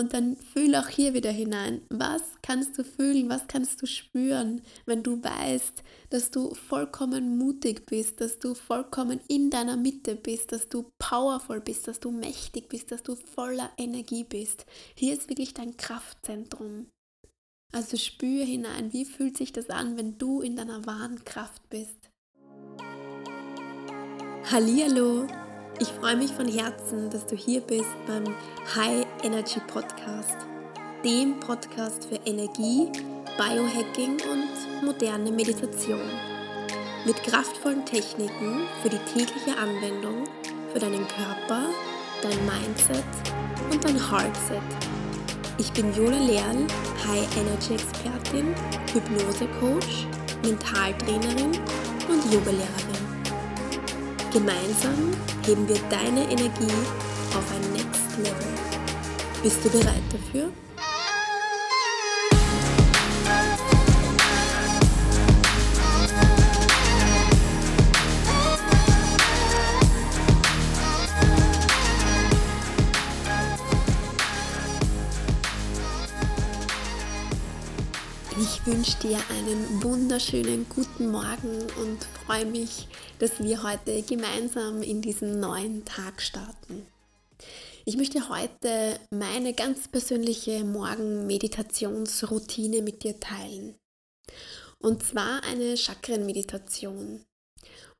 Und dann fühl auch hier wieder hinein. Was kannst du fühlen? Was kannst du spüren, wenn du weißt, dass du vollkommen mutig bist, dass du vollkommen in deiner Mitte bist, dass du powerful bist, dass du mächtig bist, dass du voller Energie bist. Hier ist wirklich dein Kraftzentrum. Also spür hinein, wie fühlt sich das an, wenn du in deiner wahren Kraft bist. Hallihallo! Ich freue mich von Herzen, dass du hier bist beim High Energy Podcast, dem Podcast für Energie, Biohacking und moderne Meditation. Mit kraftvollen Techniken für die tägliche Anwendung für deinen Körper, dein Mindset und dein Heartset. Ich bin Jola Lerl, High Energy Expertin, Hypnose Coach, Mentaltrainerin und Yogalehrerin. Gemeinsam heben wir deine Energie auf ein Next Level. Bist du bereit dafür? Ich wünsche dir einen wunderschönen guten Morgen und freue mich, dass wir heute gemeinsam in diesen neuen Tag starten. Ich möchte heute meine ganz persönliche Morgenmeditationsroutine mit dir teilen. Und zwar eine Chakrenmeditation.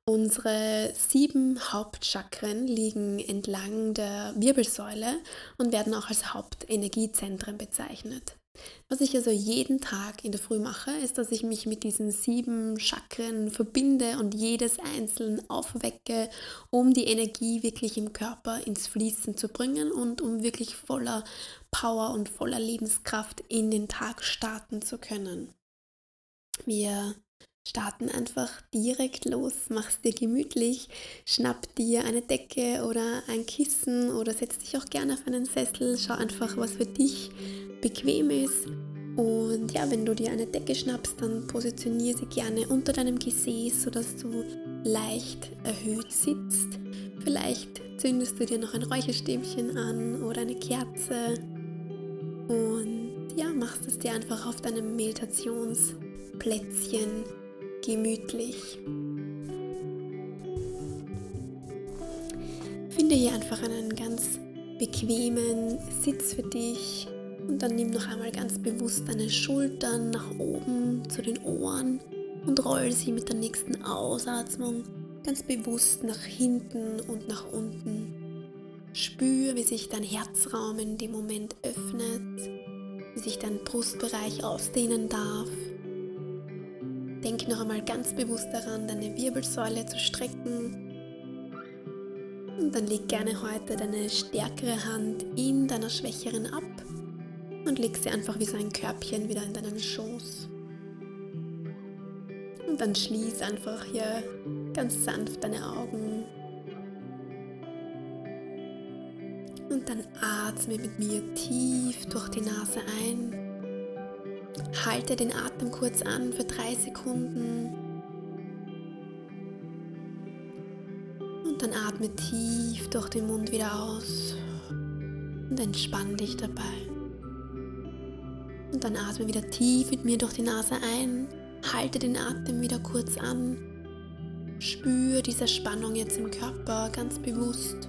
Unsere sieben Hauptchakren liegen entlang der Wirbelsäule und werden auch als Hauptenergiezentren bezeichnet. Was ich also jeden Tag in der Früh mache, ist, dass ich mich mit diesen sieben Chakren verbinde und jedes einzeln aufwecke, um die Energie wirklich im Körper ins Fließen zu bringen und um wirklich voller Power und voller Lebenskraft in den Tag starten zu können. Wir starten einfach direkt los, mach's dir gemütlich, schnapp dir eine Decke oder ein Kissen oder setz dich auch gerne auf einen Sessel, schau einfach, was für dich bequem ist. Und ja, wenn du dir eine Decke schnappst, dann positioniere sie gerne unter deinem Gesäß, sodass du leicht erhöht sitzt. Vielleicht zündest du dir noch ein Räucherstäbchen an oder eine Kerze und ja, machst es dir einfach auf deinem Meditationsplätzchen gemütlich. Finde hier einfach einen ganz bequemen Sitz für dich und dann nimm noch einmal ganz bewusst deine Schultern nach oben zu den Ohren und roll sie mit der nächsten Ausatmung ganz bewusst nach hinten und nach unten. Spür, wie sich dein Herzraum in dem Moment öffnet, wie sich dein Brustbereich ausdehnen darf. Denk noch einmal ganz bewusst daran, deine Wirbelsäule zu strecken. Und dann leg gerne heute deine stärkere Hand in deiner schwächeren ab und leg sie einfach wie so ein Körbchen wieder in deinen Schoß. Und dann schließ einfach hier ganz sanft deine Augen. Und dann atme mit mir tief durch die Nase ein. Halte den Atem kurz an für drei Sekunden. Und dann atme tief durch den Mund wieder aus und entspann dich dabei. Und dann atme wieder tief mit mir durch die Nase ein. Halte den Atem wieder kurz an. Spür diese Spannung jetzt im Körper ganz bewusst.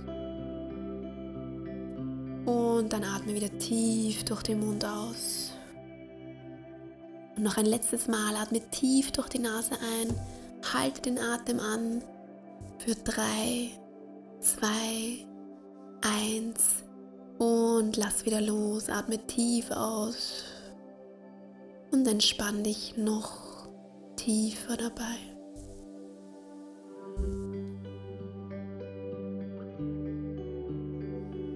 Und dann atme wieder tief durch den Mund aus. Und noch ein letztes Mal atme tief durch die Nase ein. Halte den Atem an für drei, zwei, eins und lass wieder los. Atme tief aus und entspann dich noch tiefer dabei.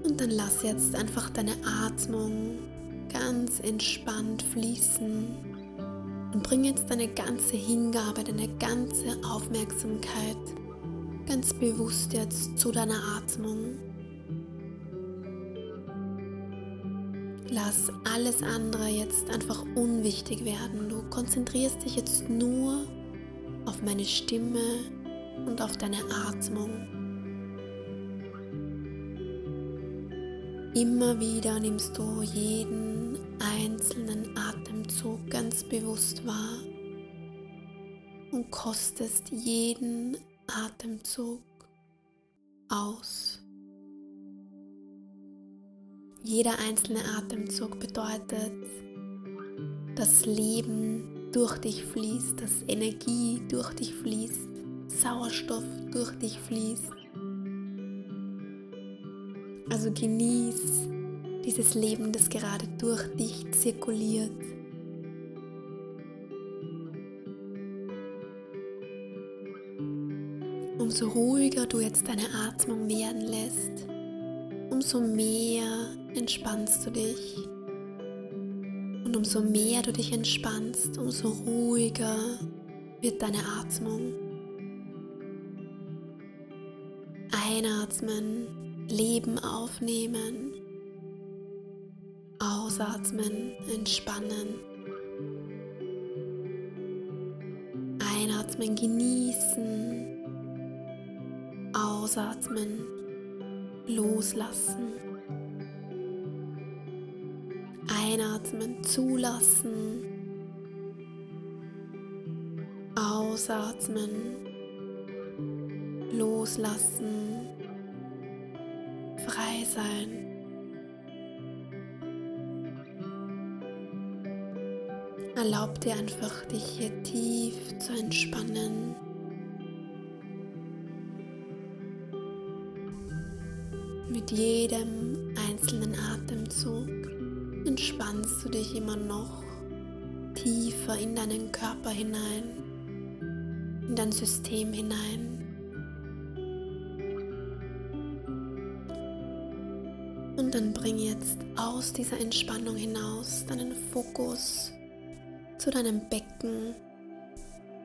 Und dann lass jetzt einfach deine Atmung ganz entspannt fließen und bring jetzt deine ganze Hingabe, deine ganze Aufmerksamkeit ganz bewusst jetzt zu deiner Atmung. Lass alles andere jetzt einfach unwichtig werden. Du konzentrierst dich jetzt nur auf meine Stimme und auf deine Atmung. Immer wieder nimmst du jeden einzelnen Atemzug ganz bewusst wahr und kostest jeden Atemzug aus. Jeder einzelne Atemzug bedeutet, dass Leben durch dich fließt, dass Energie durch dich fließt, Sauerstoff durch dich fließt. Also genieß dieses Leben, das gerade durch dich zirkuliert. Umso ruhiger du jetzt deine Atmung werden lässt, umso mehr entspannst du dich. Und umso mehr du dich entspannst, umso ruhiger wird deine Atmung. Einatmen, Leben aufnehmen. Ausatmen, entspannen. Einatmen, genießen. Ausatmen, loslassen. Einatmen, zulassen. Ausatmen, loslassen, frei sein. Erlaub dir einfach, dich hier tief zu entspannen. Mit jedem einzelnen Atemzug entspannst du dich immer noch tiefer in deinen Körper hinein, in dein System hinein. Und dann bring jetzt aus dieser Entspannung hinaus deinen Fokus zu deinem Becken.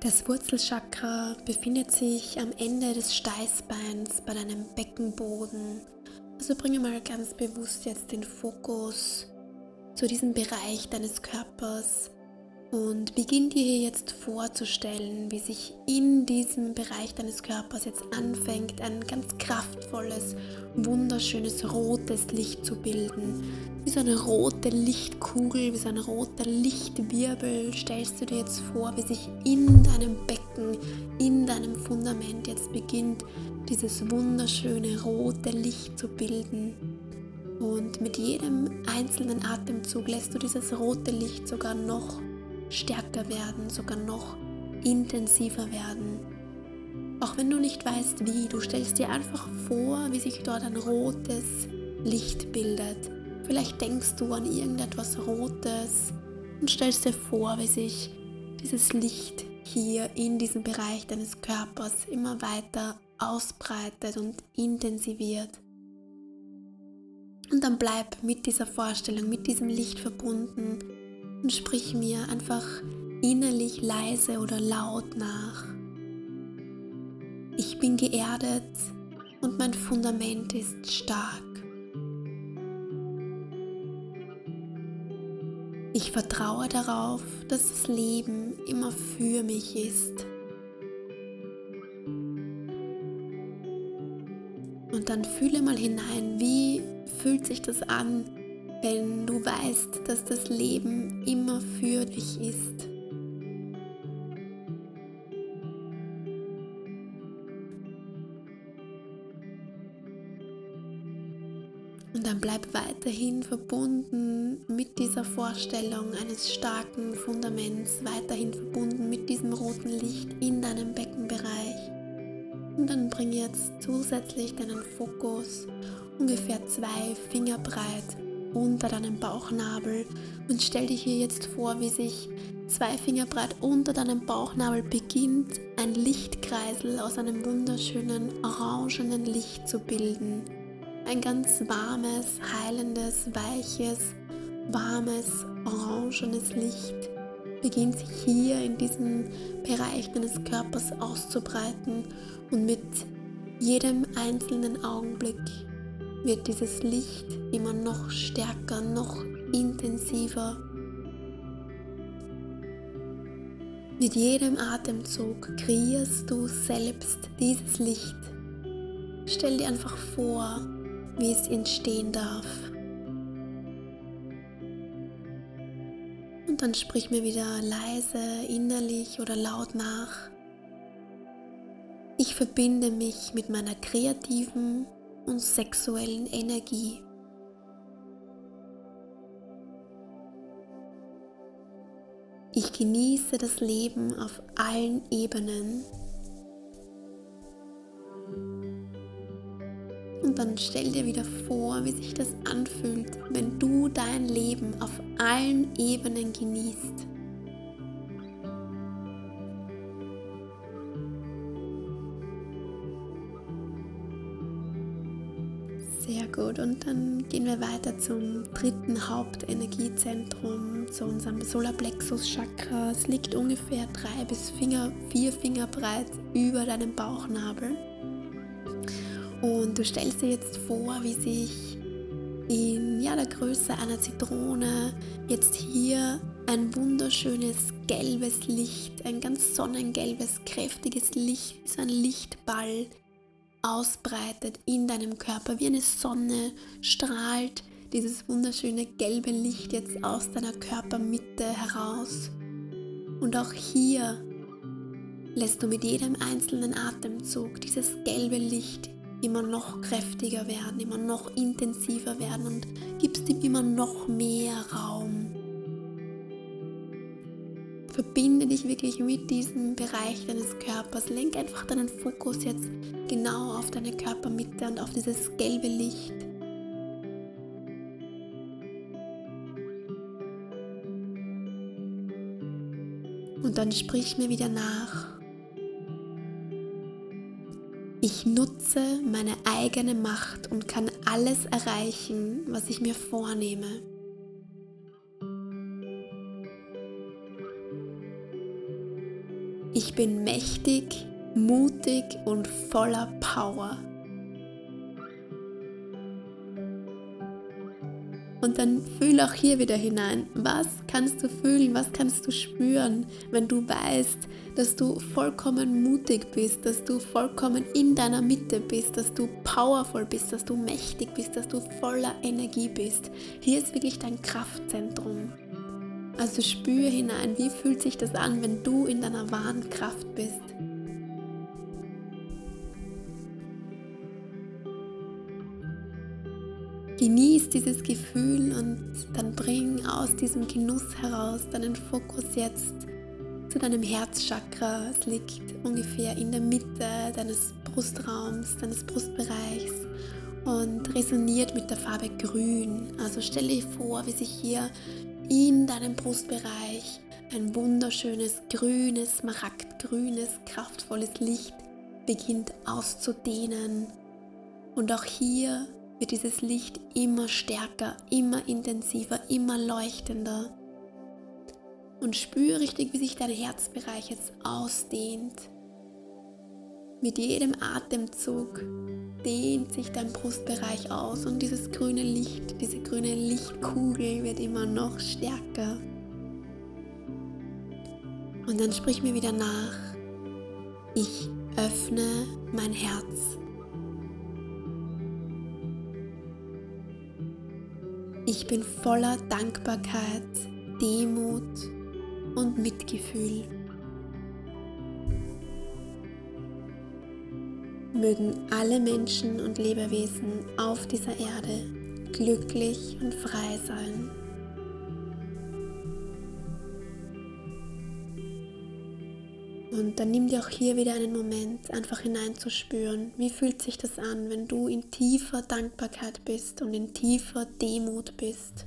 Das Wurzelchakra befindet sich am Ende des Steißbeins bei deinem Beckenboden also bringe mal ganz bewusst jetzt den Fokus zu diesem Bereich deines Körpers und beginn dir hier jetzt vorzustellen, wie sich in diesem Bereich deines Körpers jetzt anfängt, ein ganz kraftvolles, wunderschönes rotes Licht zu bilden. Wie so eine rote Lichtkugel, wie so ein roter Lichtwirbel stellst du dir jetzt vor, wie sich in deinem Becken, in deinem Fundament jetzt beginnt, dieses wunderschöne rote Licht zu bilden. Und mit jedem einzelnen Atemzug lässt du dieses rote Licht sogar noch stärker werden, sogar noch intensiver werden. Auch wenn du nicht weißt wie, du stellst dir einfach vor, wie sich dort ein rotes Licht bildet. Vielleicht denkst du an irgendetwas Rotes und stellst dir vor, wie sich dieses Licht hier in diesem Bereich deines Körpers immer weiter ausbreitet und intensiviert. Und dann bleib mit dieser Vorstellung, mit diesem Licht verbunden und sprich mir einfach innerlich leise oder laut nach. Ich bin geerdet und mein Fundament ist stark. Ich vertraue darauf, dass das Leben immer für mich ist. Und dann fühle mal hinein, wie fühlt sich das an, wenn du weißt, dass das Leben immer für dich ist. Und dann bleib weiterhin verbunden mit dieser Vorstellung eines starken Fundaments, weiterhin verbunden mit diesem roten Licht in deinem Beckenbereich. Und dann bring jetzt zusätzlich deinen Fokus ungefähr zwei Finger breit unter deinem Bauchnabel und stell dich hier jetzt vor, wie sich zwei Finger breit unter deinem Bauchnabel beginnt, ein Lichtkreisel aus einem wunderschönen orangenen Licht zu bilden. Ein ganz warmes, heilendes, weiches, warmes, orangenes Licht beginnt sich hier in diesem Bereich deines Körpers auszubreiten und mit jedem einzelnen Augenblick wird dieses Licht immer noch stärker, noch intensiver. Mit jedem Atemzug kreierst du selbst dieses Licht. Stell dir einfach vor, wie es entstehen darf, dann sprich mir wieder leise, innerlich oder laut nach. Ich verbinde mich mit meiner kreativen und sexuellen Energie. Ich genieße das Leben auf allen Ebenen. Dann stell dir wieder vor, wie sich das anfühlt, wenn du dein Leben auf allen Ebenen genießt. Sehr gut. Und dann gehen wir weiter zum dritten Hauptenergiezentrum, zu unserem Solarplexus Chakra. Es liegt ungefähr drei bis Finger, vier Finger breit über deinem Bauchnabel. Und du stellst dir jetzt vor, wie sich in ja, der Größe einer Zitrone jetzt hier ein wunderschönes gelbes Licht, ein ganz sonnengelbes, kräftiges Licht, so ein Lichtball ausbreitet in deinem Körper, wie eine Sonne strahlt dieses wunderschöne gelbe Licht jetzt aus deiner Körpermitte heraus. Und auch hier lässt du mit jedem einzelnen Atemzug dieses gelbe Licht immer noch kräftiger werden, immer noch intensiver werden und gibst ihm immer noch mehr Raum. Verbinde dich wirklich mit diesem Bereich deines Körpers. Lenk einfach deinen Fokus jetzt genau auf deine Körpermitte und auf dieses gelbe Licht. Und dann sprich mir wieder nach. Ich nutze meine eigene Macht und kann alles erreichen, was ich mir vornehme. Ich bin mächtig, mutig und voller Power. Und dann fühl auch hier wieder hinein. Was kannst du fühlen? Was kannst du spüren, wenn du weißt, dass du vollkommen mutig bist, dass du vollkommen in deiner Mitte bist, dass du powerful bist, dass du mächtig bist, dass du voller Energie bist? Hier ist wirklich dein Kraftzentrum. Also spür hinein, wie fühlt sich das an, wenn du in deiner wahren Kraft bist. Genieß dieses Gefühl und dann bring aus diesem Genuss heraus deinen Fokus jetzt zu deinem Herzchakra. Es liegt ungefähr in der Mitte deines Brustraums, deines Brustbereichs und resoniert mit der Farbe Grün. Also stell dir vor, wie sich hier in deinem Brustbereich ein wunderschönes grünes, smaragdgrünes, kraftvolles Licht beginnt auszudehnen. Und auch hier wird dieses Licht immer stärker, immer intensiver, immer leuchtender. Und spüre richtig, wie sich dein Herzbereich jetzt ausdehnt. Mit jedem Atemzug dehnt sich dein Brustbereich aus und dieses grüne Licht, diese grüne Lichtkugel wird immer noch stärker. Und dann sprich mir wieder nach. Ich öffne mein Herz. Ich bin voller Dankbarkeit, Demut und Mitgefühl. Mögen alle Menschen und Lebewesen auf dieser Erde glücklich und frei sein. Und dann nimm dir auch hier wieder einen Moment, einfach hineinzuspüren, wie fühlt sich das an, wenn du in tiefer Dankbarkeit bist und in tiefer Demut bist.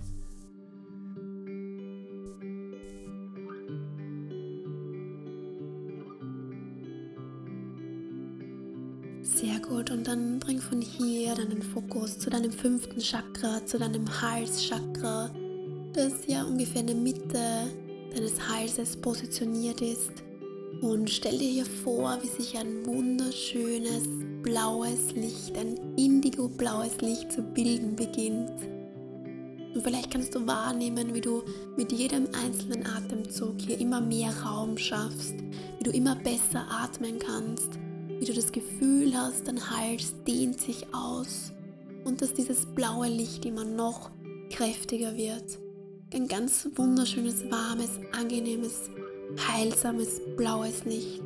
Sehr gut. Und dann bring von hier deinen Fokus zu deinem fünften Chakra, zu deinem Halschakra, das ja ungefähr in der Mitte deines Halses positioniert ist. Und stell dir hier vor, wie sich ein wunderschönes blaues Licht, ein indigo-blaues Licht zu bilden beginnt. Und vielleicht kannst du wahrnehmen, wie du mit jedem einzelnen Atemzug hier immer mehr Raum schaffst, wie du immer besser atmen kannst, wie du das Gefühl hast, dein Hals dehnt sich aus und dass dieses blaue Licht immer noch kräftiger wird. ein ganz wunderschönes, warmes, angenehmes, heilsames, blaues Licht.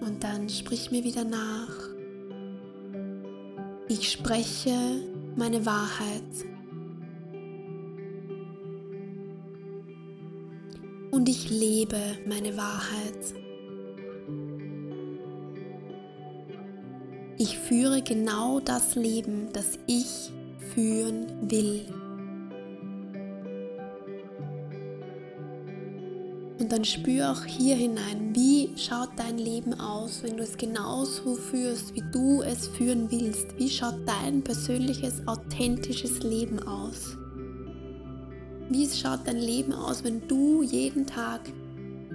Und dann sprich mir wieder nach. Ich spreche meine Wahrheit. Und ich lebe meine Wahrheit. Ich führe genau das Leben, das ich führen will. Dann spür auch hier hinein, wie schaut dein Leben aus, wenn du es genauso führst, wie du es führen willst. Wie schaut dein persönliches, authentisches Leben aus? Wie schaut dein Leben aus, wenn du jeden Tag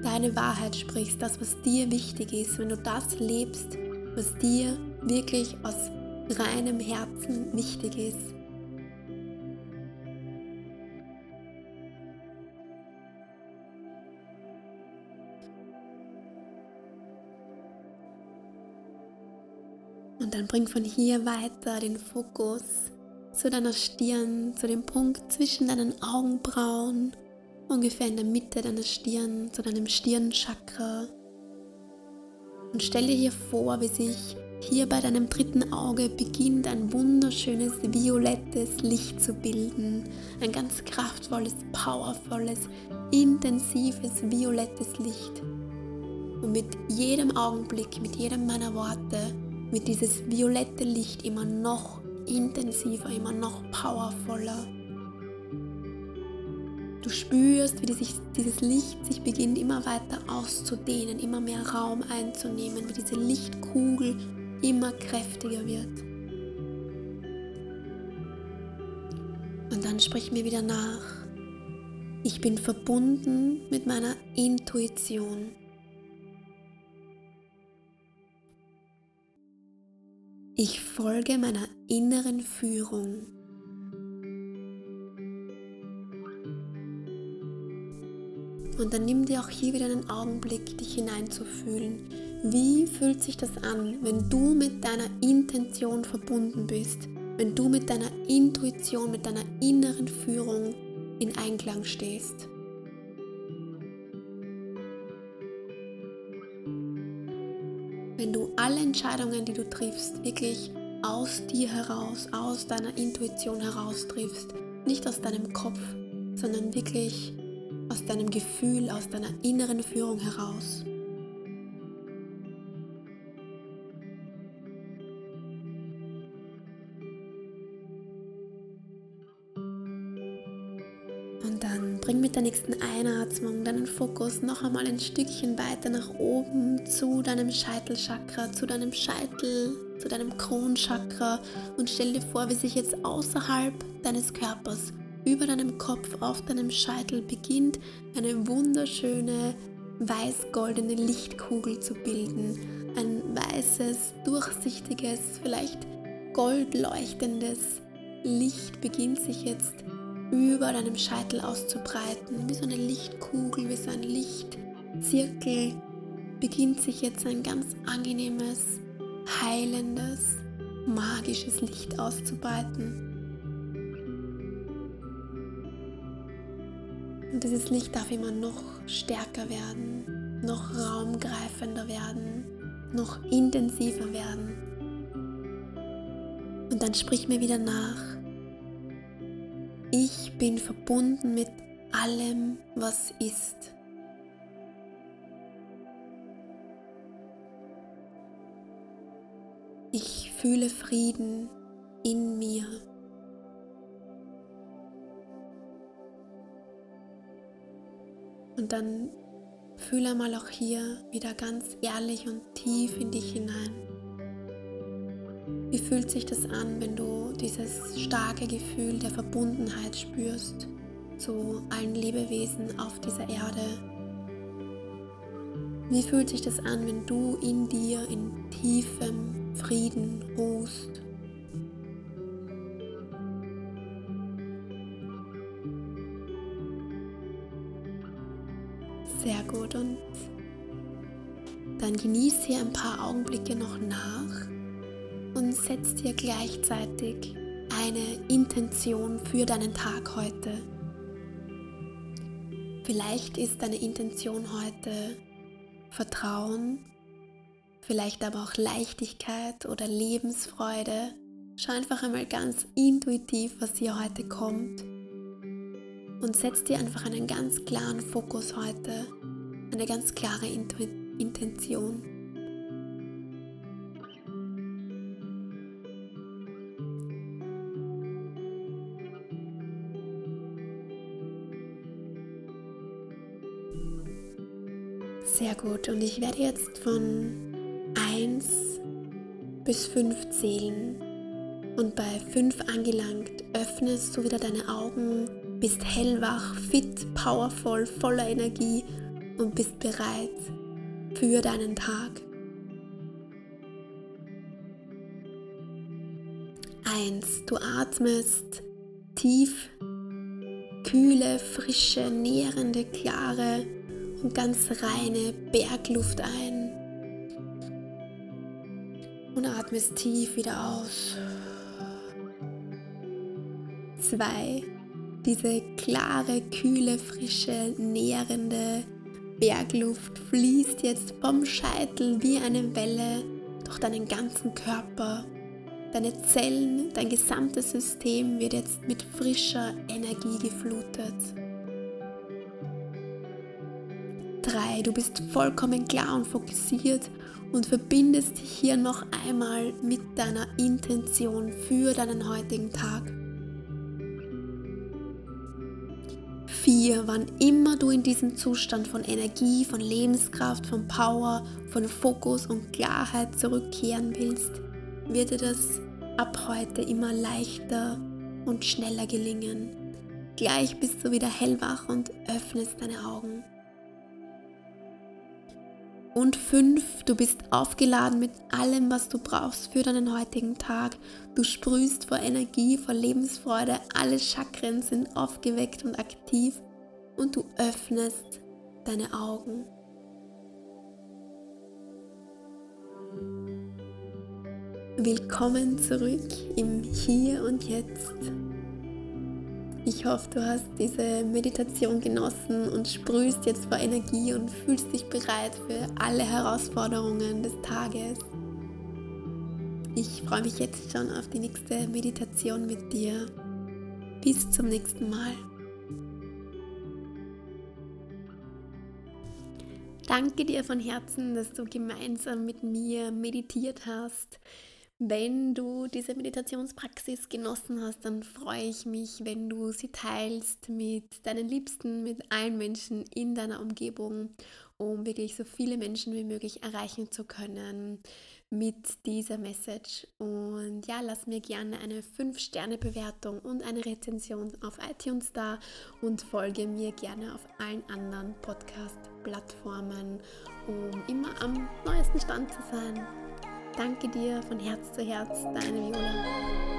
deine Wahrheit sprichst, das, was dir wichtig ist, wenn du das lebst, was dir wirklich aus reinem Herzen wichtig ist. Dann bring von hier weiter den Fokus zu deiner Stirn, zu dem Punkt zwischen deinen Augenbrauen, ungefähr in der Mitte deiner Stirn, zu deinem Stirnchakra. Und stell dir hier vor, wie sich hier bei deinem dritten Auge beginnt ein wunderschönes violettes Licht zu bilden. Ein ganz kraftvolles, powervolles, intensives violettes Licht. Und mit jedem Augenblick, mit jedem meiner Worte, wird dieses violette Licht immer noch intensiver, immer noch powervoller. Du spürst, wie dieses Licht sich beginnt immer weiter auszudehnen, immer mehr Raum einzunehmen, wie diese Lichtkugel immer kräftiger wird. Und dann sprich mir wieder nach. Ich bin verbunden mit meiner Intuition. Ich folge meiner inneren Führung. Und dann nimm dir auch hier wieder einen Augenblick, dich hineinzufühlen. Wie fühlt sich das an, wenn du mit deiner Intention verbunden bist? Wenn du mit deiner Intuition, mit deiner inneren Führung in Einklang stehst? Alle Entscheidungen, die du triffst, wirklich aus dir heraus, aus deiner Intuition heraus triffst, nicht aus deinem Kopf, sondern wirklich aus deinem Gefühl, aus deiner inneren Führung heraus. Der nächsten Einatmung deinen Fokus noch einmal ein Stückchen weiter nach oben zu deinem Scheitelchakra, zu deinem Scheitel, zu deinem Kronchakra und stell dir vor, wie sich jetzt außerhalb deines Körpers über deinem Kopf, auf deinem Scheitel beginnt eine wunderschöne weiß-goldene Lichtkugel zu bilden. Ein weißes, durchsichtiges, vielleicht goldleuchtendes Licht beginnt sich jetzt über deinem Scheitel auszubreiten. Wie so eine Lichtkugel, wie so ein Lichtzirkel beginnt sich jetzt ein ganz angenehmes, heilendes, magisches Licht auszubreiten. Und dieses Licht darf immer noch stärker werden, noch raumgreifender werden, noch intensiver werden. Und dann sprich mir wieder nach. Ich bin verbunden mit allem, was ist. Ich fühle Frieden in mir. Und dann fühle mal auch hier wieder ganz ehrlich und tief in dich hinein. Wie fühlt sich das an, wenn du dieses starke Gefühl der Verbundenheit spürst zu allen Lebewesen auf dieser Erde? Wie fühlt sich das an, wenn du in dir in tiefem Frieden ruhst? Sehr gut und dann genieß hier ein paar Augenblicke noch nach und setz dir gleichzeitig eine Intention für deinen Tag heute. Vielleicht ist deine Intention heute Vertrauen, vielleicht aber auch Leichtigkeit oder Lebensfreude. Schau einfach einmal ganz intuitiv, was hier heute kommt und setz dir einfach einen ganz klaren Fokus heute, eine ganz klare Intu Intention. Gut. Und ich werde jetzt von 1 bis 5 zählen. Und bei 5 angelangt öffnest du wieder deine Augen, bist hellwach, fit, powervoll, voller Energie und bist bereit für deinen Tag. 1. Du atmest tief, kühle, frische, nährende, klare und ganz reine Bergluft ein und atmest tief wieder aus. Zwei, diese klare, kühle, frische, nährende Bergluft fließt jetzt vom Scheitel wie eine Welle durch deinen ganzen Körper. Deine Zellen, dein gesamtes System wird jetzt mit frischer Energie geflutet. Du bist vollkommen klar und fokussiert und verbindest dich hier noch einmal mit deiner Intention für deinen heutigen Tag. 4. Wann immer du in diesem Zustand von Energie, von Lebenskraft, von Power, von Fokus und Klarheit zurückkehren willst, wird dir das ab heute immer leichter und schneller gelingen. Gleich bist du wieder hellwach und öffnest deine Augen. Und fünf, du bist aufgeladen mit allem, was du brauchst für deinen heutigen Tag. Du sprühst vor Energie, vor Lebensfreude, alle Chakren sind aufgeweckt und aktiv und du öffnest deine Augen. Willkommen zurück im Hier und Jetzt. Ich hoffe, du hast diese Meditation genossen und sprühst jetzt vor Energie und fühlst dich bereit für alle Herausforderungen des Tages. Ich freue mich jetzt schon auf die nächste Meditation mit dir. Bis zum nächsten Mal. Danke dir von Herzen, dass du gemeinsam mit mir meditiert hast. Wenn du diese Meditationspraxis genossen hast, dann freue ich mich, wenn du sie teilst mit deinen Liebsten, mit allen Menschen in deiner Umgebung, um wirklich so viele Menschen wie möglich erreichen zu können mit dieser Message. Und ja, lass mir gerne eine 5-Sterne-Bewertung und eine Rezension auf iTunes da und folge mir gerne auf allen anderen Podcast-Plattformen, um immer am neuesten Stand zu sein. Danke dir von Herz zu Herz, deine Viola.